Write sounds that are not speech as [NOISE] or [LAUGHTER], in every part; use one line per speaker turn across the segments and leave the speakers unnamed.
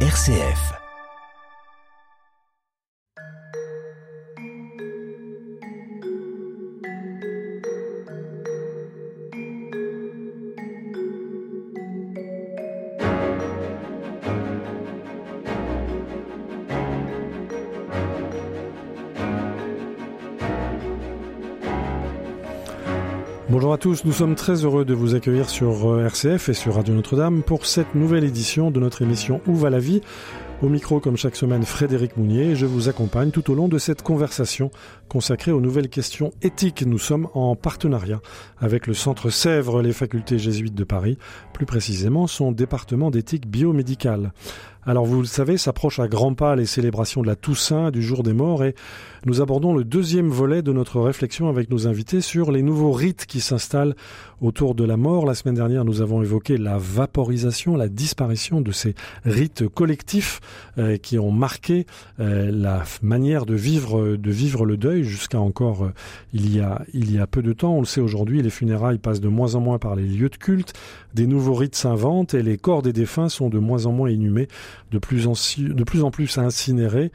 RCF.
Nous sommes très heureux de vous accueillir sur euh, RCF et sur Radio Notre-Dame pour cette nouvelle édition de notre émission Où va la vie? Au micro, comme chaque semaine, Frédéric Mounier et je vous accompagne tout au long de cette conversation consacrée aux nouvelles questions éthiques. Nous sommes en partenariat avec le Centre Sèvres, les facultés jésuites de Paris, plus précisément son département d'éthique biomédicale. Alors vous le savez, s'approche à grands pas les célébrations de la Toussaint, du jour des morts, et nous abordons le deuxième volet de notre réflexion avec nos invités sur les nouveaux rites qui s'installent autour de la mort. La semaine dernière, nous avons évoqué la vaporisation, la disparition de ces rites collectifs euh, qui ont marqué euh, la manière de vivre, de vivre le deuil jusqu'à encore euh, il y a peu de temps. On le sait aujourd'hui, les funérailles passent de moins en moins par les lieux de culte, des nouveaux rites s'inventent et les corps des défunts sont de moins en moins inhumés de plus en, de plus, en plus incinérés.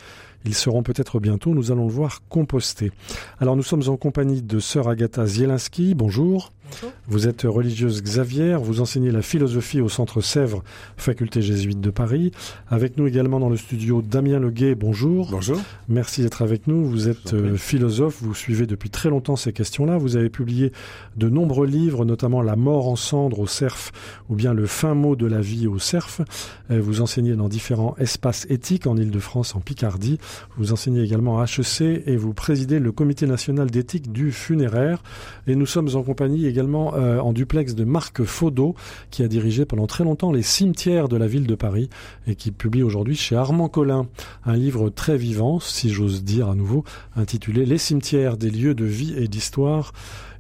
Ils seront peut-être bientôt, nous allons le voir, compostés. Alors nous sommes en compagnie de sœur Agatha Zielinski. Bonjour.
Bonjour.
Vous êtes religieuse Xavier, vous enseignez la philosophie au Centre Sèvres, faculté jésuite de Paris. Avec nous également dans le studio Damien Leguet, bonjour.
Bonjour.
Merci d'être avec nous. Vous êtes euh, philosophe, vous suivez depuis très longtemps ces questions-là. Vous avez publié de nombreux livres, notamment La mort en cendres au cerf ou bien Le fin mot de la vie au cerf. Euh, vous enseignez dans différents espaces éthiques en Ile-de-France, en Picardie. Vous enseignez également à HEC et vous présidez le comité national d'éthique du funéraire. Et nous sommes en compagnie également euh, en duplex de Marc Faudot, qui a dirigé pendant très longtemps les cimetières de la ville de Paris et qui publie aujourd'hui chez Armand Collin un livre très vivant, si j'ose dire à nouveau, intitulé Les cimetières des lieux de vie et d'histoire.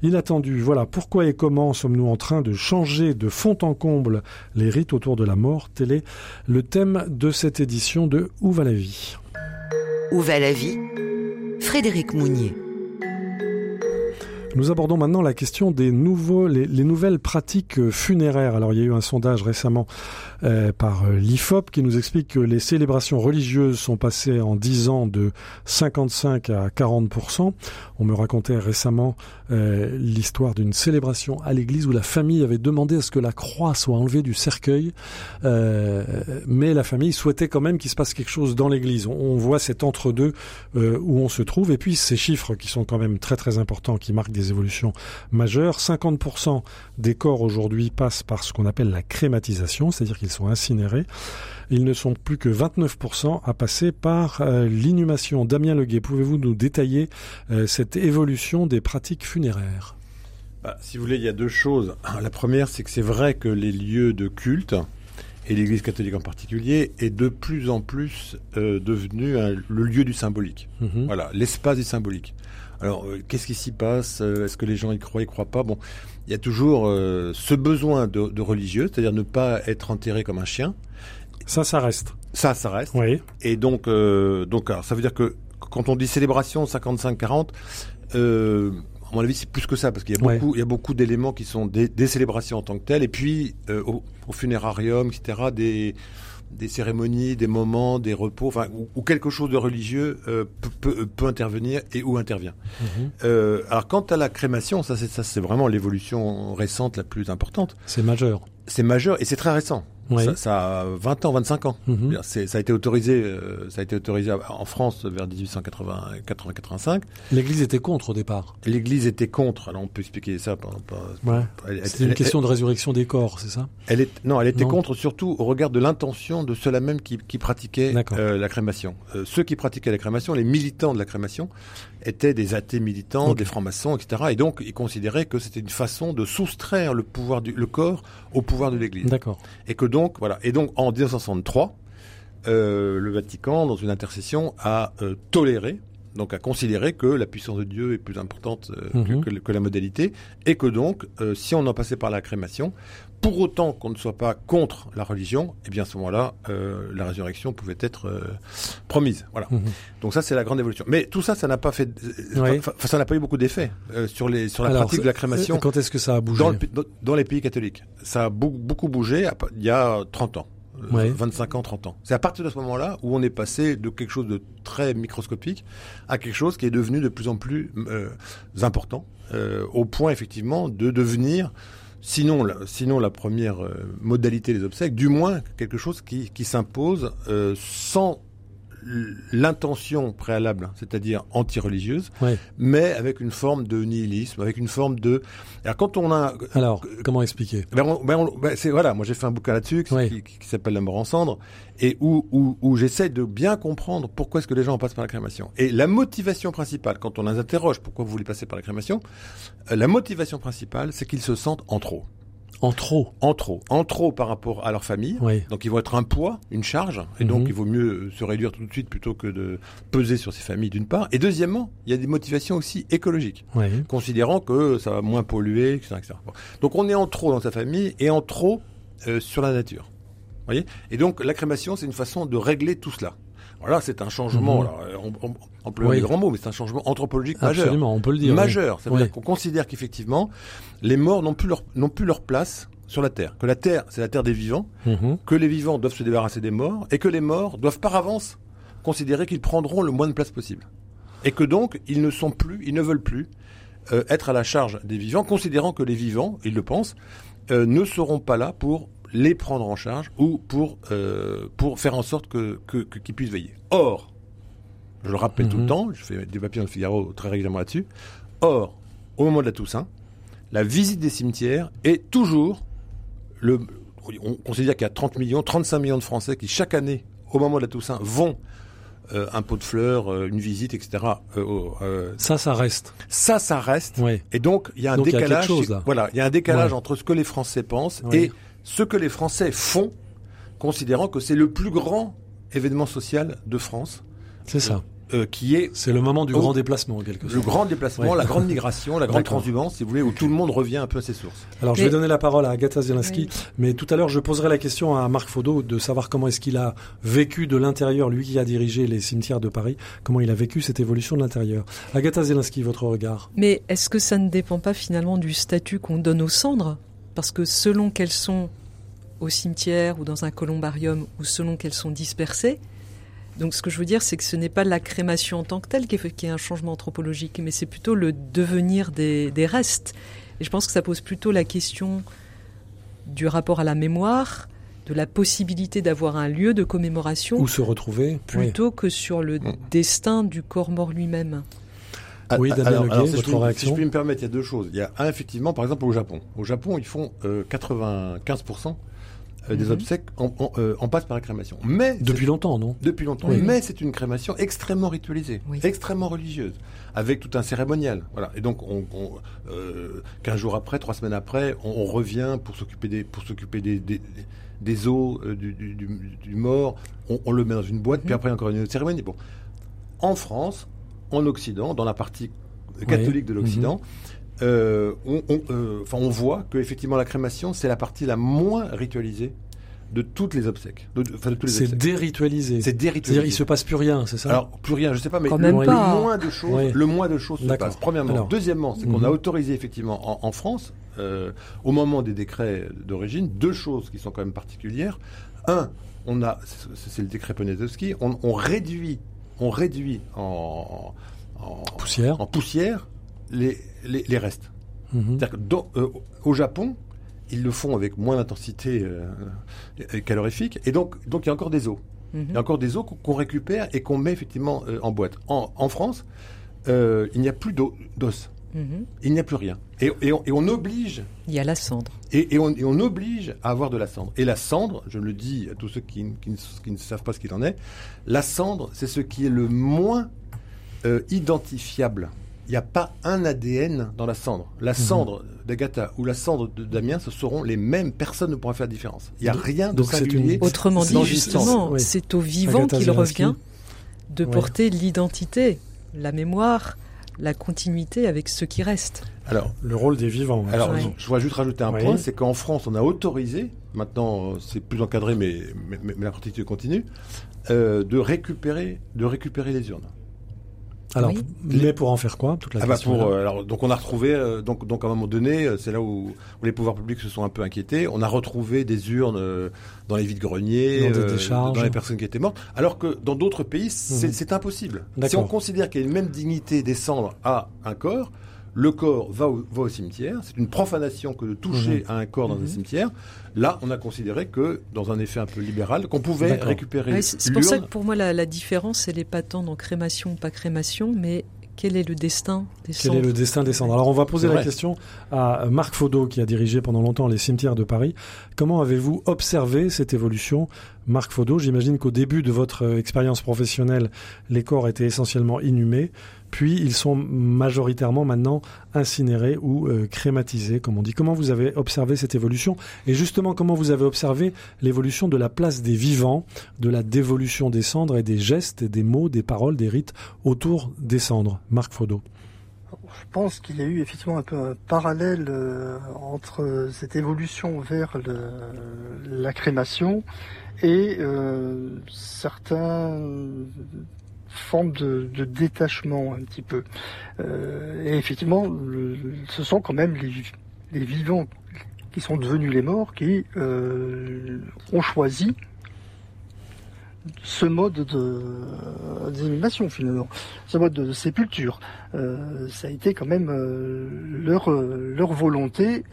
Inattendu, voilà pourquoi et comment sommes-nous en train de changer de fond en comble les rites autour de la mort. Tel est le thème de cette édition de Où va la vie?
Où va la vie? Frédéric Mounier.
Nous abordons maintenant la question des nouveaux, les, les, nouvelles pratiques funéraires. Alors, il y a eu un sondage récemment euh, par l'IFOP qui nous explique que les célébrations religieuses sont passées en 10 ans de 55 à 40% On me racontait récemment euh, l'histoire d'une célébration à l'église où la famille avait demandé à ce que la croix soit enlevée du cercueil, euh, mais la famille souhaitait quand même qu'il se passe quelque chose dans l'église. On, on, voit cet entre-deux euh, où on se trouve, et puis ces chiffres qui sont quand même très très importants, qui marquent des évolutions majeures. 50% des corps aujourd'hui passent par ce qu'on appelle la crématisation, c'est-à-dire qu'ils sont incinérés. Ils ne sont plus que 29% à passer par euh, l'inhumation. Damien Leguet, pouvez-vous nous détailler euh, cette évolution des pratiques funéraires?
Bah, Si vous voulez, il y a deux choses. La première, c'est que c'est vrai que les lieux de culte, et l'Église catholique en particulier, est de plus en plus euh, devenu un, le lieu du symbolique.
Mhm.
Mmh. Voilà, l'espace du symbolique. Alors, euh, qu'est-ce qui s'y passe Est-ce que les gens y croient, y croient pas? Bon, il y a toujours euh, ce besoin de, de religieux, c'est-à-dire ne pas être enterré comme un chien.
Ça, ça reste.
Ça, ça reste.
Oui.
Et donc, euh, donc, alors, ça veut dire que quand on dit célébration 55-40, euh, à mon avis, c'est plus que ça, parce qu'il y a beaucoup,
Ouais.
il y a beaucoup d'éléments qui sont des, des célébrations en tant que telles, et puis euh, au, au funérarium, etc., des, des cérémonies, des moments, des repos, enfin, où, où quelque chose de religieux euh, peut, peut, peut intervenir et où intervient.
Mhm.
Euh, alors, quant à la crémation, ça, c'est ça, c'est vraiment l'évolution récente la plus importante.
C'est majeur.
C'est majeur et c'est très récent.
Oui.
Ça, ça a 20 ans, 25 ans.
Mhm.
Ça a été autorisé, euh, ça a été autorisé en France vers 1880-85.
L'Église était contre au départ.
L'Église était contre. Alors on peut expliquer ça. Par, par-
Ouais. C'était une
elle-
question de résurrection des corps, c'est ça?
Elle est, non, elle était
Non.
contre surtout au regard de l'intention de ceux-là même qui, qui pratiquaient euh, la crémation. Euh, ceux qui pratiquaient la crémation, les militants de la crémation, étaient des athées militants,
Ok.
des francs-maçons, etc. Et donc ils considéraient que c'était une façon de soustraire le pouvoir du le corps au pouvoir de l'Église.
D'accord.
Et que donc, voilà. Et donc, en 1963, euh, le Vatican, dans une intercession, a euh, toléré, donc a considéré que la puissance de Dieu est plus importante euh,
Mhm.
que, que- que la modalité, et que donc, euh, si on en passait par la crémation, pour autant qu'on ne soit pas contre la religion, eh bien à ce moment-là, euh, la résurrection pouvait être promise. Voilà.
Mhm.
Donc ça, c'est la grande évolution. Mais tout ça, ça n'a pas fait,
Oui.
ça n'a pas eu beaucoup d'effet sur les sur la
Alors,
pratique de la crémation
Quand est-ce que ça a bougé
dans, le, dans- dans les pays catholiques. Ça a beaucoup bougé à il y a 30 ans.
Ouais.
25 ans, 30 ans. C'est à partir de ce moment-là où on est passé de quelque chose de très microscopique à quelque chose qui est devenu de plus en plus euh, important, euh, au point effectivement de devenir, sinon la, sinon la première euh, modalité des obsèques, du moins quelque chose qui, qui s'impose euh, sans l'intention préalable, c'est-à-dire anti-religieuse,
Ouais.
mais avec une forme de nihilisme, avec une forme de. Alors quand on a,
Alors, comment expliquer?
Ben, on- ben, on- ben, c'est voilà, moi j'ai fait un bouquin là-dessus
Ouais.
qui- qui s'appelle La mort en cendres et où où, où j'essaie de bien comprendre pourquoi est-ce que les gens passent par la crémation. Et la motivation principale, quand on les interroge, pourquoi vous voulez passer par la crémation, euh, la motivation principale, c'est qu'ils se sentent en trop,
En trop.
en trop, en trop par rapport à leur famille.
Oui.
Donc ils vont être un poids, une charge, et
Mhm.
donc il vaut mieux se réduire tout de suite plutôt que de peser sur ces familles d'une part. Et deuxièmement, il y a des motivations aussi écologiques
Oui.
considérant que ça va moins polluer, etc. etc. Bon. Donc on est en trop dans sa famille et en trop euh, sur la nature. voyez? Et donc la crémation, c'est une façon de régler tout cela. Voilà, c'est un changement,
Mhm.
alors, on, on, on emploie
Oui.
les grands mots, mais c'est un changement anthropologique majeur.
Absolument, on peut le dire. oui.
Majeur, ça veut
Oui.
dire qu'on considère qu'effectivement, les morts n'ont plus leur, n'ont plus leur place sur la Terre. Que la Terre, c'est la Terre des vivants,
Mhm.
que les vivants doivent se débarrasser des morts, et que les morts doivent par avance considérer qu'ils prendront le moins de place possible. Et que donc, ils ne sont plus, ils ne veulent plus euh, être à la charge des vivants, considérant que les vivants, ils le pensent, euh, ne seront pas là pour les prendre en charge ou pour, euh, pour faire en sorte que, que, que- qu'ils puissent veiller. Or, je le rappelle tout
Mhm.
le temps, je fais des papiers dans le Figaro très régulièrement là-dessus, or, au moment de la Toussaint, la visite des cimetières est toujours le, on considère qu'il y a 30 millions, 35 millions de Français qui chaque année, au moment de la Toussaint, vont euh, un pot de fleurs, euh, une visite, etc. Euh,
Ça, ça reste.
ça, ça reste. Et donc, il y a un
Donc, il y a quelque
décalage.
chose, là.
Voilà, il y a un décalage
Ouais.
entre ce que les Français pensent
Ouais.
et ce que les Français font, considérant que c'est le plus grand événement social de France,
C'est ça.
euh, qui est
C'est le moment du grand déplacement, en quelque
le
sorte.
grand déplacement,
Ouais.
la grande migration, la [LAUGHS] grande transhumance, si vous voulez, où tout le monde revient un peu à ses sources.
Alors, je vais donner la parole à Agatha Zielinski,
Oui.
mais tout à l'heure, je poserai la question à Marc Faudot de savoir comment est-ce qu'il a vécu de l'intérieur, lui qui a dirigé les cimetières de Paris, comment il a vécu cette évolution de l'intérieur. Agatha Zielinski, votre regard
Mais est-ce que ça ne dépend pas finalement du statut qu'on donne aux cendres? Parce que selon qu'elles sont au cimetière ou dans un columbarium ou selon qu'elles sont dispersées, donc ce que je veux dire, c'est que ce n'est pas la crémation en tant que telle qui est, qui est un changement anthropologique, mais c'est plutôt le devenir des, des restes. Et je pense que ça pose plutôt la question du rapport à la mémoire, de la possibilité d'avoir un lieu de commémoration,
Où se retrouver Oui.
plutôt que sur le
Mm.
destin du corps mort lui-même.
Oui,
Ah,
Daniel Leguet,
si je
votre
puis-
réaction
Si je puis me permettre, il y a deux choses. Il y a un, effectivement, par exemple, au Japon. Au Japon, ils font euh, 95% euh, des
Mhm.
obsèques en, en, euh, en passent par la crémation. Mais
Depuis longtemps, non?
Depuis longtemps.
Oui.
Mais c'est une crémation extrêmement ritualisée,
Oui.
extrêmement religieuse, avec tout un cérémonial. Voilà. Et donc, on, on, euh, 15 jours après, trois semaines après, on, on revient pour s'occuper des, pour s'occuper des, des, des os euh, du, du, du, du mort. On, on le met dans une boîte, puis
Mhm.
après encore une autre cérémonie. Bon. En France, en Occident, dans la partie catholique de l'Occident, euh, on, on, euh, enfin, on voit que effectivement la crémation, c'est la partie la moins ritualisée de toutes les obsèques. De, de- de
C'est déritualisé.
C'est
C'est-à-dire,
déritualisé.
il se passe plus rien, c'est ça
Alors, plus rien, je sais pas, mais
Quand
le,
même
le
pas.
moins de choses,
Oui.
le moins de choses se passe. Premièrement.
Alors.
Deuxièmement, c'est qu'on
Mhm.
a autorisé effectivement en, en France, euh, au moment des décrets d'origine, deux choses qui sont quand même particulières. Un, on a, c'est c'est le décret Poniatowski, on, on réduit, on réduit en, en,
Poussière.
en poussière les, les, les restes.
Mhm.
C'est-à-dire que dans- euh, au Japon, ils le font avec moins d'intensité euh, euh, calorifique, et donc, donc il y a encore des os.
Mhm.
Il y a encore des os qu'on récupère et qu'on met effectivement euh, en boîte. En, en France, euh, il n'y a plus d'o- d'os.
Mhm.
Il n'y a plus rien. Et, et on, et on oblige
Il y a la cendre.
et, et on, et on oblige à avoir de la cendre. Et la cendre, je le dis à tous ceux qui, ne, qui ne savent pas ce qu'il en est, la cendre, c'est ce qui est le moins euh, identifiable. Il n'y a pas un ADN dans la cendre. La cendre d'Agatha ou la cendre de Damien, ce seront les mêmes. Personne ne pourra faire la différence. Il n'y a
Donc-
rien de
donc c'est
singulier.
une-
Autrement dit, justement,
oui.
c'est au vivant qu'il revient de
Ouais.
porter l'identité, la mémoire, la continuité avec ce qui reste.
Alors,
Le rôle des vivants. hein.
Alors,
Ouais.
je voudrais juste rajouter un
Oui.
point, c'est qu'en France, on a autorisé, maintenant euh, c'est plus encadré, mais, mais, mais la pratique continue, euh, de récupérer, de récupérer les urnes.
Alors, mais pour en faire quoi toute la
ah bah pour, euh, alors, Donc on a retrouvé, euh, donc, donc à un moment donné, euh, c'est là où, où, les pouvoirs publics se sont un peu inquiétés, on a retrouvé des urnes dans les vides-greniers, dans, dans, les personnes qui étaient mortes, alors que dans d'autres pays, c'est mhm. impossible. Si on considère qu'il y a une même dignité descendre à un corps, le corps va au, va au cimetière. C'est une profanation que de toucher à un corps dans un cimetière. Là, on a considéré que, dans un effet un peu libéral, qu'on pouvait récupérer.
c'est pour ça que pour moi, la, la différence, elle n'est pas tant dans crémation ou pas crémation, mais quel est le destin des
Quel est le destin des cendres Alors on va poser la question à Marc Faudot qui a dirigé pendant longtemps les cimetières de Paris. Comment avez-vous observé cette évolution Marc Faudot, j'imagine qu'au début de votre euh, expérience professionnelle, les corps étaient essentiellement inhumés, puis ils sont majoritairement maintenant incinérés ou euh, crématisés, comme on dit. Comment vous avez observé cette évolution? Et justement, comment vous avez observé l'évolution de la place des vivants, de la dévolution des cendres et des gestes, des mots, des paroles, des rites autour des cendres? Marc Faudot.
Je pense qu'il y a eu effectivement un peu un parallèle euh, entre cette évolution vers la crémation et euh, certains formes de, détachement un petit peu. Euh, et effectivement, ce sont quand même les, vivants qui sont devenus les morts qui euh, ont choisi ce mode d'inhumation finalement, ce mode de sépulture. ça a été quand même leur, leur volonté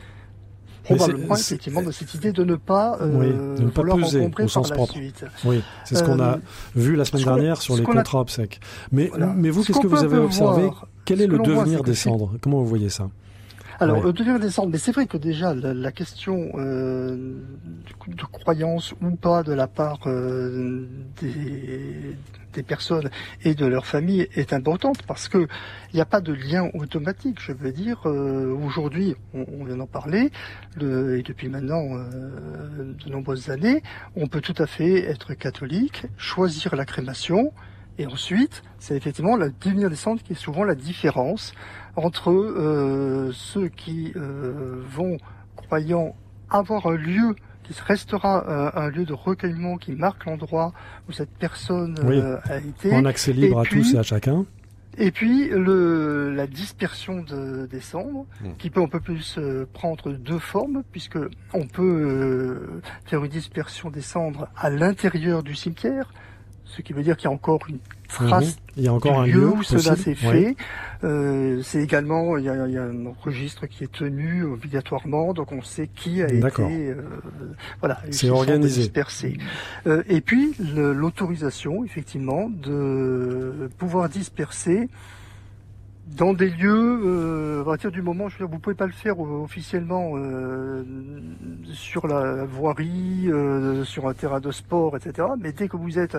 probablement effectivement de cette idée de ne pas,
euh, de ne pas peser au sens propre. Suite. Oui, c'est ce qu'on a euh, vu la semaine dernière sur les contrats obsèques. Mais, mais vous, qu'est-ce que vous avez observé? Quel est le devenir des cendres? Comment vous voyez ça?
Alors, le devenir des cendres, mais c'est vrai que déjà la, question euh, de croyance ou pas de la part euh, des, des personnes et de leur famille est importante parce que il n'y a pas de lien automatique. Je veux dire, euh, aujourd'hui, on, vient d'en parler, et depuis maintenant euh, de nombreuses années, on peut tout à fait être catholique, choisir la crémation, et ensuite, c'est effectivement la devenir des cendres qui est souvent la différence entre euh, ceux qui vont croyant avoir un lieu qui restera euh, un lieu de recueillement qui marque l'endroit où cette personne euh, a été.
En accès libre à tous et à chacun.
Et puis le, la dispersion de, des cendres, hmm. qui peut un peu plus euh, prendre deux formes, puisque on peut faire une dispersion des cendres à l'intérieur du cimetière, ce qui veut dire qu'il y a encore une trace
il y a encore
un
lieu,
où cela s'est fait. Euh, c'est également il y, a, il y, a, un registre qui est tenu obligatoirement, donc on sait qui a été euh, voilà
c'est organisé
dispersé. Euh, et puis l'autorisation effectivement de pouvoir disperser dans des lieux, euh, à partir du moment, je veux dire, vous pouvez pas le faire euh, officiellement euh, sur la voirie, euh, sur un terrain de sport, etc. Mais dès que vous êtes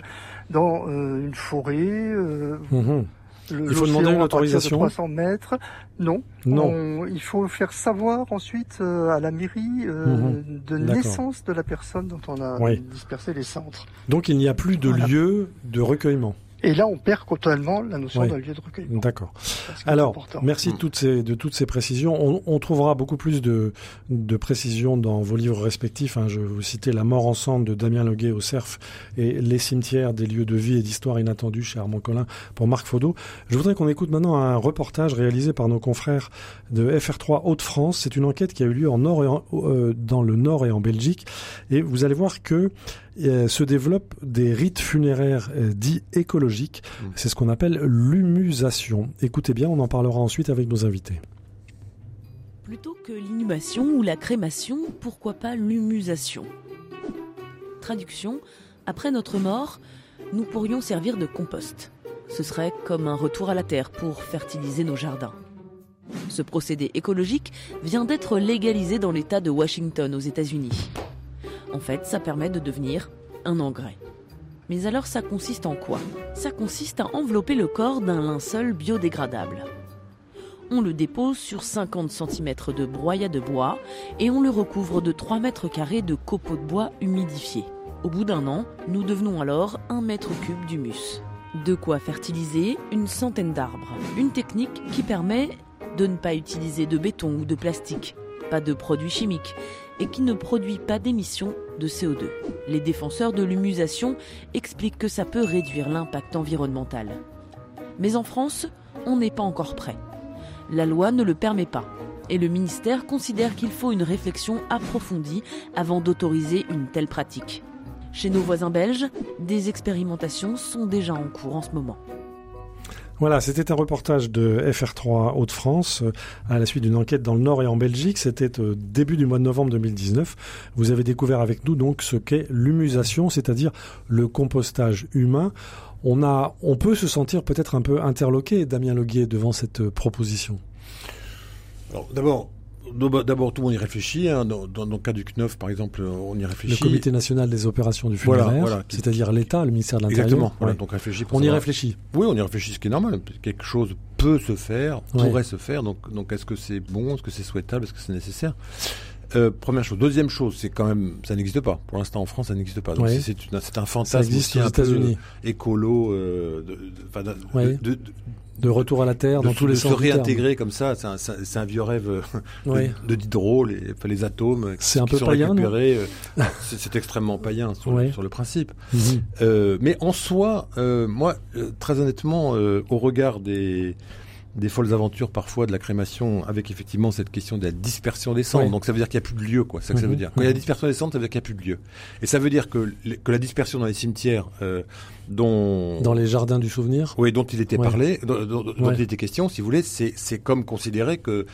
dans euh, une forêt,
mmh. il faut demander une autorisation.
De 300 mètres, non.
Non.
il faut faire savoir ensuite à la mairie mmh. de naissance de la personne dont on a dispersé les centres.
Donc il n'y a plus de lieu de recueillement.
Et là, on perd totalement la notion d'un lieu de recueil.
D'accord. Alors, merci de toutes ces, de toutes ces précisions. On, on trouvera beaucoup plus de, de précisions dans vos livres respectifs. Hein. Je vais vous citer La mort ensemble de Damien Leguet au Cerf et Les cimetières des lieux de vie et d'histoire inattendue chez Armand Collin pour Marc Faudot. Je voudrais qu'on écoute maintenant un reportage réalisé par nos confrères de FR3 Hauts-de-France. C'est une enquête qui a eu lieu en nord et euh, dans le Nord et en Belgique. Et vous allez voir que euh, se développent des rites funéraires euh, dits écologiques. Mmh. C'est ce qu'on appelle l'humusation. Écoutez bien, on en parlera ensuite avec nos invités.
Plutôt que l'inhumation ou la crémation, pourquoi pas l'humusation? Traduction, après notre mort, nous pourrions servir de compost. Ce serait comme un retour à la terre pour fertiliser nos jardins. Ce procédé écologique vient d'être légalisé dans l'État de Washington aux États-Unis. En fait, ça permet de devenir un engrais. Mais alors ça consiste en quoi? Ça consiste à envelopper le corps d'un linceul biodégradable. On le dépose sur 50 cm de broyat de bois et on le recouvre de 3 mètres carrés de copeaux de bois humidifiés. Au bout d'un an, nous devenons alors un mètre cube d'humus. De quoi fertiliser une centaine d'arbres. Une technique qui permet de ne pas utiliser de béton ou de plastique, pas de produits chimiques, et qui ne produit pas d'émissions de CO2. Les défenseurs de l'humusation expliquent que ça peut réduire l'impact environnemental. Mais en France, on n'est pas encore prêt. La loi ne le permet pas. Et le ministère considère qu'il faut une réflexion approfondie avant d'autoriser une telle pratique. Chez nos voisins belges, des expérimentations sont déjà en cours en ce moment.
Voilà, c'était un reportage de FR3 Hauts-de-France euh, à la suite d'une enquête dans le Nord et en Belgique. C'était au début du mois de novembre 2019. Vous avez découvert avec nous donc ce qu'est l'humusation, c'est-à-dire le compostage humain. On a, on peut se sentir peut-être un peu interloqué, Damien Leguier, devant cette proposition.
Alors, d'abord, D'abord, tout le monde y réfléchit. Hein. Dans, dans, le cas du CNOF, par exemple, on y réfléchit.
Le Comité national des opérations du funéraire, c'est-à-dire l'État, le ministère de l'Intérieur.
Exactement. Voilà, donc réfléchit
on y réfléchit.
Oui, on y réfléchit, ce qui est normal. Quelque chose peut se faire, pourrait se faire. Donc, donc est-ce que c'est bon, est-ce que c'est souhaitable, est-ce que c'est nécessaire? Euh, première chose. Deuxième chose, c'est quand même, ça n'existe pas. Pour l'instant, en France, ça n'existe pas. Donc c'est un fantasme ça
existe aux États-Unis.
écolo, euh, de,
de, de, de retour à la terre dans tous les sens.
Se réintégrer comme ça, c'est un, vieux rêve euh, de, Diderot, les, les atomes
qui, un peu sont païen, récupérés.
Euh, [LAUGHS] c'est extrêmement païen sur, le, principe. Mhm. Euh, mais en soi, moi, très honnêtement, au regard des des folles aventures parfois de la crémation avec effectivement cette question de la dispersion des cendres. Donc ça veut dire qu'il n'y a plus de lieu, quoi. C'est ça que ça veut mhm. dire. Quand il y a la dispersion des cendres, ça veut dire qu'il n'y a plus de lieu. Et ça veut dire que, que la dispersion dans les cimetières, euh, dont
dans les jardins du souvenir,
oui, dont il était parlé, dont, dont il était question, si vous voulez, c'est c'est comme considérer que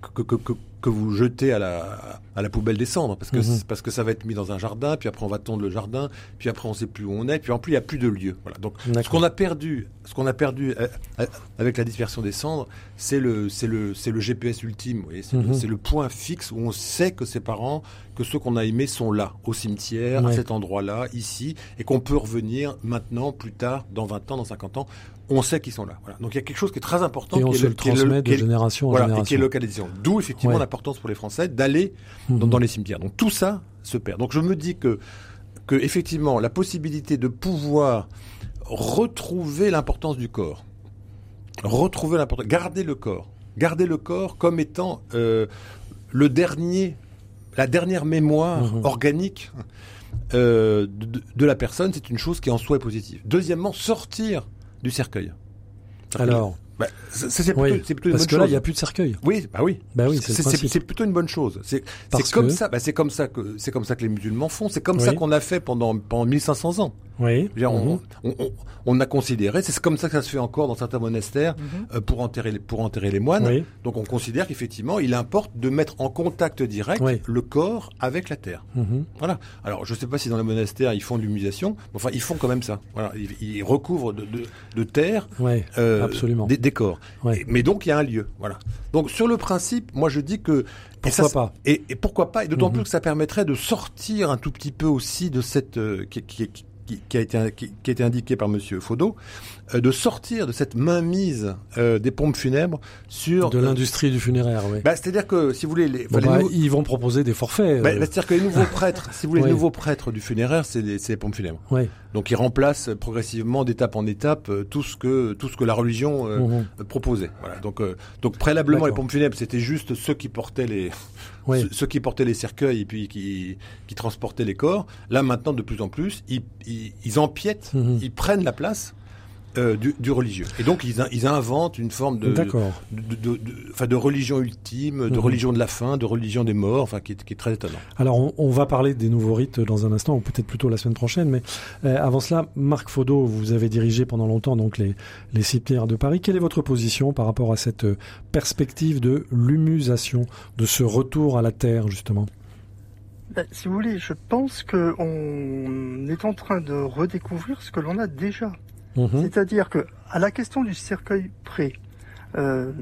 que, que, que, que, vous jetez à la, à la poubelle des cendres, parce que, mhm. parce que ça va être mis dans un jardin, puis après on va tondre le jardin, puis après on sait plus où on est, puis en plus il n'y a plus de lieu. Voilà. Donc ce qu'on a perdu, ce qu'on a perdu euh, euh, avec la dispersion des cendres, c'est le, c'est le, c'est le GPS ultime. C'est le, mhm. le, point fixe où on sait que ses parents, que ceux qu'on a aimés sont là, au cimetière, à cet endroit-là, ici, et qu'on peut revenir maintenant, plus tard, dans 20 ans, dans 50 ans, on sait qu'ils sont là. Voilà. Donc il y a quelque chose qui est très important.
Et on
qui
se le, transmet de génération en génération.
Et qui est localisation. D'où effectivement l'importance pour les Français d'aller dans, mhm. dans, les cimetières. Donc tout ça se perd. Donc je me dis que, que effectivement la possibilité de pouvoir retrouver l'importance du corps, retrouver l'importance, garder le corps, garder le corps comme étant euh, le dernier, la dernière mémoire mhm. organique euh, de, de, la personne, c'est une chose qui en soi est positive. Deuxièmement, sortir du cercueil.
Alors
bah, c'est plutôt, oui, plutôt, une
parce
que
là, il n'y a plus de cercueil.
Oui, bah oui.
Bah oui,
c'est plutôt une bonne chose. C'est comme ça. Bah, c'est comme ça que c'est comme ça que les musulmans font. C'est comme ça qu'on a fait pendant pendant 1500 ans.
Oui.
Dire, on, on, on, a considéré, c'est comme ça que ça se fait encore dans certains monastères mhm. euh, pour enterrer les pour enterrer les moines. Oui. Donc on considère qu'effectivement, il importe de mettre en contact direct le corps avec la terre. Mhm. Voilà. Alors je sais pas si dans les monastères ils font de l'humusation, enfin ils font quand même ça. Voilà. Ils, recouvrent de, de, de terre.
Euh, absolument.
Des, mais donc il y a un lieu, voilà. Donc sur le principe, moi je dis que
pourquoi pas?
et, pourquoi pas? Et d'autant mhm. plus que ça permettrait de sortir un tout petit peu aussi de cette euh, qui, qui, qui, a été qui, a été indiqué par Monsieur Faudot, de sortir de cette mainmise euh, des pompes funèbres sur
de l'industrie du funéraire. Oui.
Bah, c'est-à-dire que si vous voulez, les,
bah, ils vont proposer des forfaits.
Bah, c'est-à-dire que les nouveaux [LAUGHS] prêtres, si vous voulez, les nouveaux prêtres du funéraire, c'est les, les, pompes funèbres.
Oui.
Donc ils remplacent progressivement d'étape en étape euh, tout ce que tout ce que la religion mmh proposait. Voilà. Donc donc préalablement les pompes funèbres, c'était juste ceux qui portaient les ceux, qui portaient les cercueils et puis qui, qui transportaient les corps. Là maintenant, de plus en plus, ils, ils, empiètent, mhm. ils prennent la place euh, du, religieux. Et donc ils, ils inventent une forme de, de, de, de, de religion ultime, de mhm. religion de la fin, de religion des morts, enfin qui est, qui est très étonnant.
Alors on, va parler des nouveaux rites dans un instant, ou peut-être plutôt la semaine prochaine, mais euh, avant cela, Marc Faudot, vous avez dirigé pendant longtemps donc les, les cimetières de Paris. Quelle est votre position par rapport à cette euh, perspective de l'humusation, de ce retour à la terre justement?
Ben, si vous voulez, je pense qu'on est en train de redécouvrir ce que l'on a déjà. Mhm. C'est-à-dire que à la question du cercueil prêt, euh,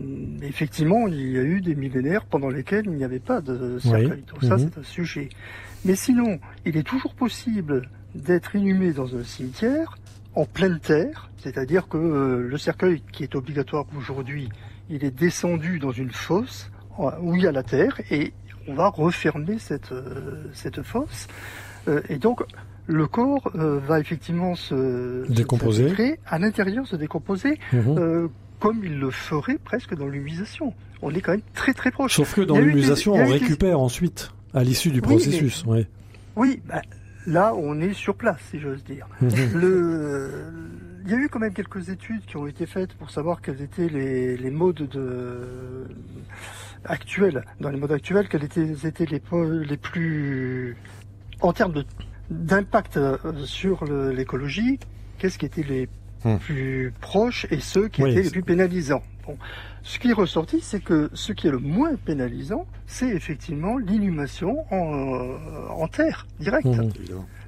effectivement, il y a eu des millénaires pendant lesquels il n'y avait pas de cercueil. Donc ça, mhm. c'est un sujet. Mais sinon, il est toujours possible d'être inhumé dans un cimetière en pleine terre, c'est-à-dire que euh, le cercueil qui est obligatoire aujourd'hui, il est descendu dans une fosse où il y a la terre et on va refermer cette, euh, cette fosse. et donc, le corps euh, va effectivement se
décomposer,
à l'intérieur se décomposer, mhm. euh, comme il le ferait presque dans l'humusation. On est quand même très très proche.
Sauf que dans l'humusation, on récupère ensuite à l'issue du processus.
Oui, bah, là on est sur place, si j'ose dire. Mhm. le, il y a eu quand même quelques études qui ont été faites pour savoir quels étaient les, les modes de, actuels, dans les modes actuels, quels étaient, étaient les, les plus, en termes de, d'impact euh, sur l'écologie, qu'est-ce qui était les hmm. plus proches et ceux qui étaient les plus pénalisants. Bon. Ce qui est ressorti, c'est que ce qui est le moins pénalisant, c'est effectivement l'inhumation en, euh, en terre, directe. Hmm.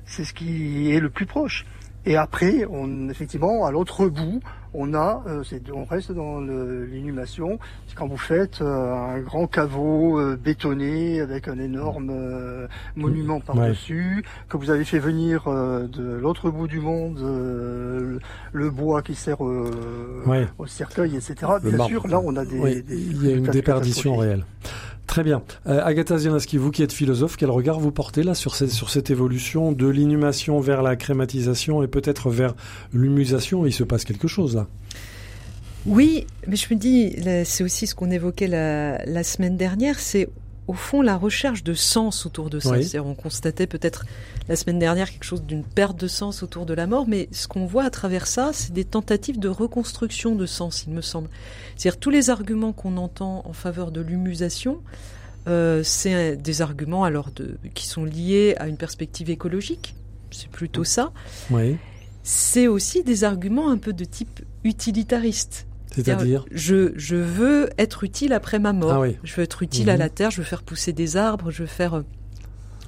C'est ce qui est le plus proche. Et après, on, effectivement, à l'autre bout, on a, euh, on reste dans l'inhumation. C'est quand vous faites euh, un grand caveau euh, bétonné avec un énorme monument par-dessus, que vous avez fait venir de l'autre bout du monde le bois qui sert au cercueil, etc. Bien sûr, là, on a des, des
il y a une déperdition réelle. Très bien. Euh, Agatha Zianaski, vous qui êtes philosophe, quel regard vous portez là sur, sur cette évolution de l'inhumation vers la crématisation et peut-être vers l'humusation? Il se passe quelque chose
Oui, mais je me dis, c'est aussi ce qu'on évoquait la, la semaine dernière, c'est au fond la recherche de sens autour de ça. C'est-à-dire on constatait peut-être la semaine dernière quelque chose d'une perte de sens autour de la mort, mais ce qu'on voit à travers ça, c'est des tentatives de reconstruction de sens, il me semble. C'est-à-dire tous les arguments qu'on entend en faveur de l'humusation, euh, c'est des arguments alors de, qui sont liés à une perspective écologique, c'est plutôt ça.
Oui.
C'est aussi des arguments un peu de type utilitariste.
C'est-à-dire
je, je veux être utile après ma mort. Ah je veux être utile à mhm. la terre, je veux faire pousser des arbres, je veux faire... Euh,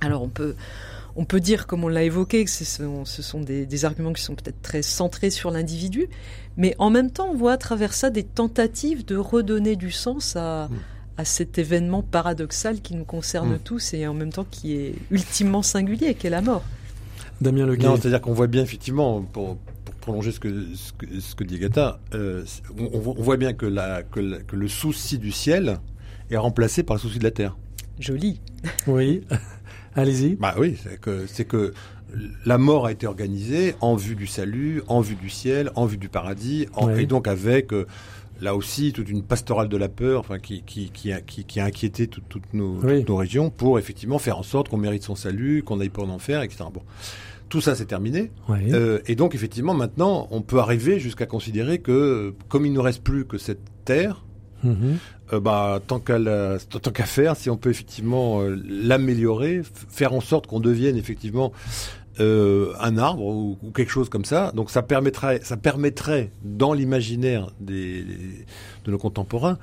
alors on peut, on peut dire, comme on l'a évoqué, que ce sont, ce sont des, des, arguments qui sont peut-être très centrés sur l'individu, mais en même temps on voit à travers ça des tentatives de redonner du sens à... Mhm. à cet événement paradoxal qui nous concerne mhm. tous et en même temps qui est ultimement singulier, qu'est la mort.
Damien Leguet.
c'est-à-dire qu'on voit bien effectivement, pour, prolonger ce que, ce que, dit Gata, euh, on, voit bien que, la, que, le souci du ciel est remplacé par le souci de la terre.
Joli.
Oui. [LAUGHS] Allez-y.
Bah oui, c'est que, c'est que la mort a été organisée en vue du salut, en vue du ciel, en vue du paradis, et donc avec euh, là aussi toute une pastorale de la peur, enfin qui qui qui a, qui, a inquiété toutes nos, nos régions pour effectivement faire en sorte qu'on mérite son salut, qu'on n'aille pas en enfer, etc. Bon. Tout ça, c'est terminé. Euh, et donc, effectivement, maintenant, on peut arriver jusqu'à considérer que, comme il ne reste plus que cette terre, mhm. euh, bah, tant qu'à tant qu'à faire, si on peut effectivement euh, l'améliorer, faire en sorte qu'on devienne effectivement un arbre ou, quelque chose comme ça. Donc ça permettrait, ça permettrait dans l'imaginaire des, de nos contemporains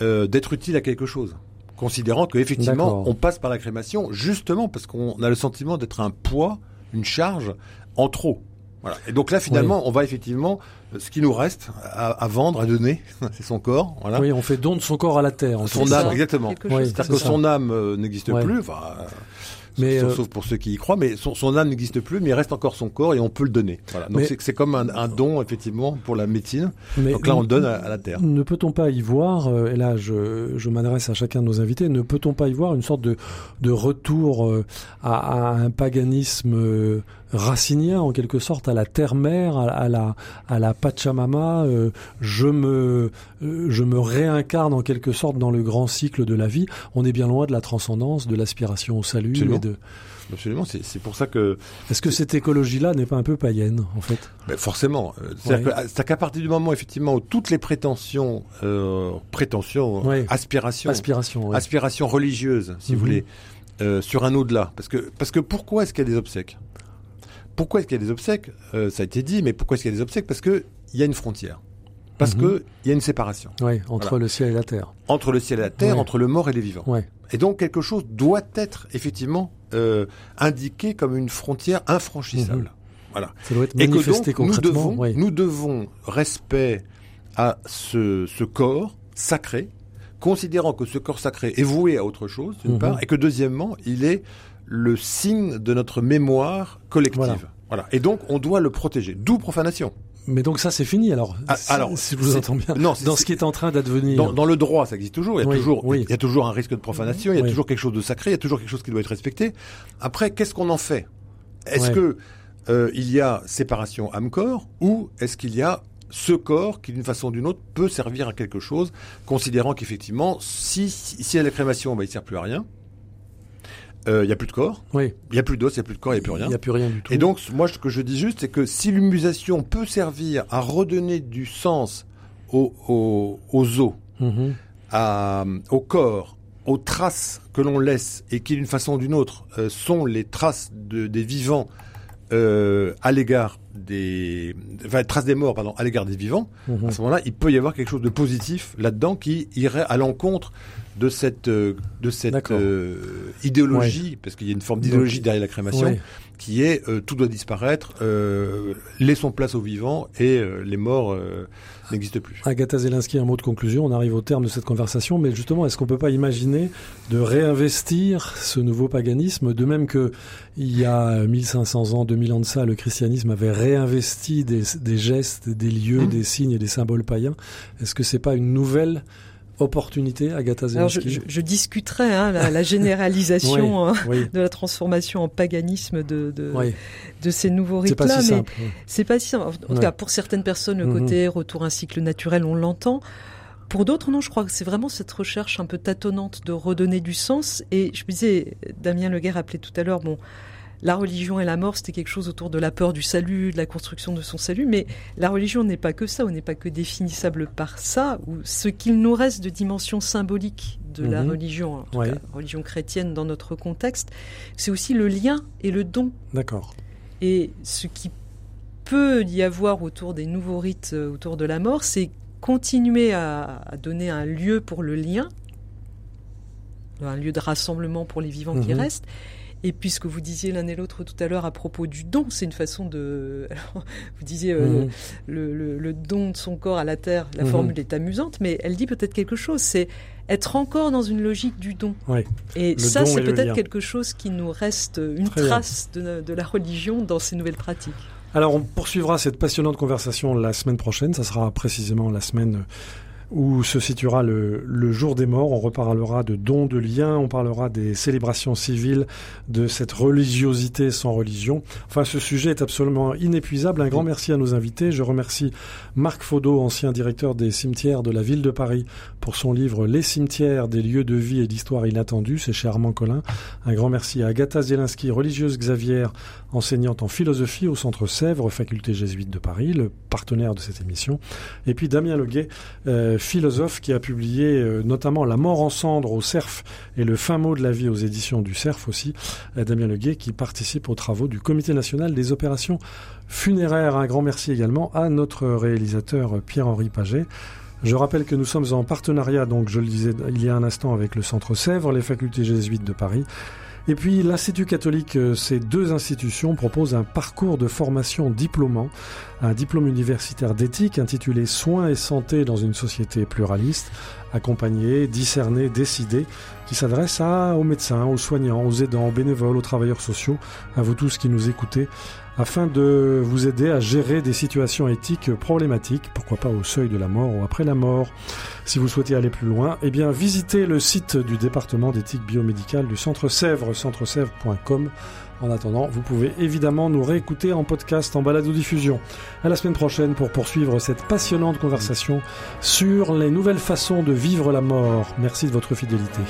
d'être utile à quelque chose. Considérant qu'effectivement, on passe par la crémation justement parce qu'on a le sentiment d'être un poids une charge en trop. Voilà. Et donc là, finalement, on va effectivement, ce qui nous reste à, vendre, à donner, [LAUGHS] c'est son corps. Voilà.
Oui, on fait don de son corps à la terre.
Son âme, exactement. C'est-à-dire que son âme euh, n'existe plus. Enfin, mais sauf, euh, pour ceux qui y croient, mais son, âme n'existe plus, mais il reste encore son corps et on peut le donner. Voilà. Donc c'est comme un, don effectivement pour la médecine. Donc là, on le donne à, la terre.
Ne peut-on pas y voir, euh, et là je, je m'adresse à chacun de nos invités, ne peut-on pas y voir une sorte de, de retour euh, à, un paganisme racinien en quelque sorte à la terre-mère, à, la à la Pachamama. je me je me réincarne en quelque sorte dans le grand cycle de la vie. On est bien loin de la transcendance, de l'aspiration au salut et de
Absolument, c'est pour ça que.
Est-ce que cette écologie-là n'est pas un peu païenne, en fait?
Ben Forcément. Euh, c'est-à-dire qu'à partir du moment, effectivement, où toutes les prétentions, euh, prétentions, aspirations,
aspiration,
aspirations religieuses, si vous mhm. voulez, euh, sur un au-delà. Parce que, parce que pourquoi est-ce qu'il y a des obsèques? Pourquoi est-ce qu'il y a des obsèques? Ça a été dit, mais pourquoi est-ce qu'il y a des obsèques? Parce qu'il y a une frontière parce mhm. que il y a une séparation.
Oui, entre le ciel et la terre.
Entre le ciel et la terre, entre le mort et les vivants.
Ouais.
Et donc quelque chose doit être effectivement euh, indiqué comme une frontière infranchissable. Mhm. Voilà.
Ça doit être manifesté
et que donc, Nous devons, nous devons respect à ce, ce, corps sacré, considérant que ce corps sacré est voué à autre chose, d'une mhm. part, et que deuxièmement, il est le signe de notre mémoire collective. Voilà. Et donc, on doit le protéger. D'où profanation.
Mais donc ça c'est fini alors. Ah, alors si je vous entends bien. Non, dans ce qui est en train d'advenir.
Dans, dans, le droit, ça existe toujours. Il y a toujours, il y a toujours un risque de profanation. Il y a toujours quelque chose de sacré. Il y a toujours quelque chose qui doit être respecté. Après, qu'est-ce qu'on en fait? Est-ce que euh, il y a séparation âme-corps ou est-ce qu'il y a ce corps qui d'une façon ou d'une autre peut servir à quelque chose, considérant qu'effectivement, si si, y a la crémation, bah, il sert plus à rien. Il n'y a plus de corps,
Oui.
il n'y a plus d'os, il n'y a plus de corps, il n'y a plus rien.
Il n'y a plus rien du tout.
Et donc, moi, ce que je dis juste, c'est que si l'humusation peut servir à redonner du sens au- au- aux os,
Mhm.
à- au corps, aux traces que l'on laisse et qui, d'une façon ou d'une autre, euh, sont les traces de, des vivants euh, à l'égard des, enfin, traces des morts, pardon, à l'égard des vivants.
Mhm.
À ce moment-là, il peut y avoir quelque chose de positif là-dedans qui irait à l'encontre de cette, euh, de cette euh, idéologie, parce qu'il y a une forme d'idéologie derrière la crémation,
Ouais.
qui est euh, tout doit disparaître, euh, laissons place aux vivants et euh, les morts euh, n'existent plus.
Agatha Zelinski, un mot de conclusion. On arrive au terme de cette conversation, mais justement, est-ce qu'on peut pas imaginer de réinvestir ce nouveau paganisme, de même que il y a 1500 ans, 2000 ans de ça, le christianisme avait réinvesti des, des gestes, des lieux,
Mmh.
des signes et des symboles païens. Est-ce que c'est pas une nouvelle opportunité, Agatha
Alors je,
Zelinski
je, je discuterai hein, la, la [LAUGHS] généralisation hein,
Oui,
de la transformation en paganisme de, de,
oui.
de ces nouveaux
c'est pas
rites-là,
si
mais
simple.
c'est pas si simple. En tout cas, pour certaines personnes, le
Mhm.
côté retour à un cycle naturel, on l'entend. Pour d'autres, non, je crois que c'est vraiment cette recherche un peu tâtonnante de redonner du sens. Et je me disais, Damien Leguer rappelait tout à l'heure, bon, la religion et la mort, c'était quelque chose autour de la peur du salut, de la construction de son salut. Mais la religion n'est pas que ça, on n'est pas que définissable par ça. Ou ce qu'il nous reste de dimension symbolique de la
Mhm.
religion, en tout
Ouais.
cas, religion chrétienne dans notre contexte, c'est aussi le lien et le don
D'accord.
et ce qui peut y avoir autour des nouveaux rites euh, autour de la mort, c'est continuer à, à donner un lieu pour le lien, un lieu de rassemblement pour les vivants qui
Mhm.
restent. Et puisque vous disiez l'un et l'autre tout à l'heure à propos du don, c'est une façon de... [LAUGHS] Alors, vous disiez euh,
Mhm.
le, le- le don de son corps à la terre, la
Mhm.
formule est amusante, mais elle dit peut-être quelque chose, c'est être encore dans une logique du don. Et
Le
ça, c'est peut-être quelque chose qui nous reste, une
Très bien.
trace de, de la religion dans ces nouvelles pratiques.
Alors, on poursuivra cette passionnante conversation la semaine prochaine. Ça sera précisément la semaine où se situera le, le jour des morts. On reparlera de dons de liens, on parlera des célébrations civiles, de cette religiosité sans religion. Enfin, ce sujet est absolument inépuisable. Un grand merci à nos invités. Je remercie Marc Faudot, ancien directeur des cimetières de la ville de Paris, pour son livre Les cimetières, des lieux de vie et d'histoire inattendue. C'est chez Armand Collin. Un grand merci à Agatha Zielinski, religieuse Xavier, enseignante en philosophie au Centre Sèvres, faculté jésuite de Paris, le partenaire de cette émission. Et puis Damien Leguet, euh, philosophe qui a publié euh, notamment La mort en cendres au Cerf et Le fin mot de la vie aux éditions du Cerf aussi. Euh, Damien Leguet qui participe aux travaux du Comité national des opérations funéraires. Un grand merci également à notre réalisateur euh, Pierre-Henri Paget. Je rappelle que nous sommes en partenariat, donc je le disais il y a un instant, avec le Centre Sèvres, les facultés jésuites de Paris. Et puis l'Institut catholique, euh, ces deux institutions proposent un parcours de formation diplômant, un diplôme universitaire d'éthique intitulé Soins et santé dans une société pluraliste, accompagné, discerné, décidé, qui s'adresse aux médecins, aux soignants, aux aidants, aux bénévoles, aux travailleurs sociaux, à vous tous qui nous écoutez, afin de vous aider à gérer des situations éthiques problématiques, pourquoi pas au seuil de la mort ou après la mort. Si vous souhaitez aller plus loin, eh visitez le site du département d'éthique biomédicale du Centre Sèvres, centresèvres.com. En attendant, vous pouvez évidemment nous réécouter en podcast, en balado-diffusion. À la semaine prochaine pour poursuivre cette passionnante conversation sur les nouvelles façons de vivre la mort. Merci de votre fidélité.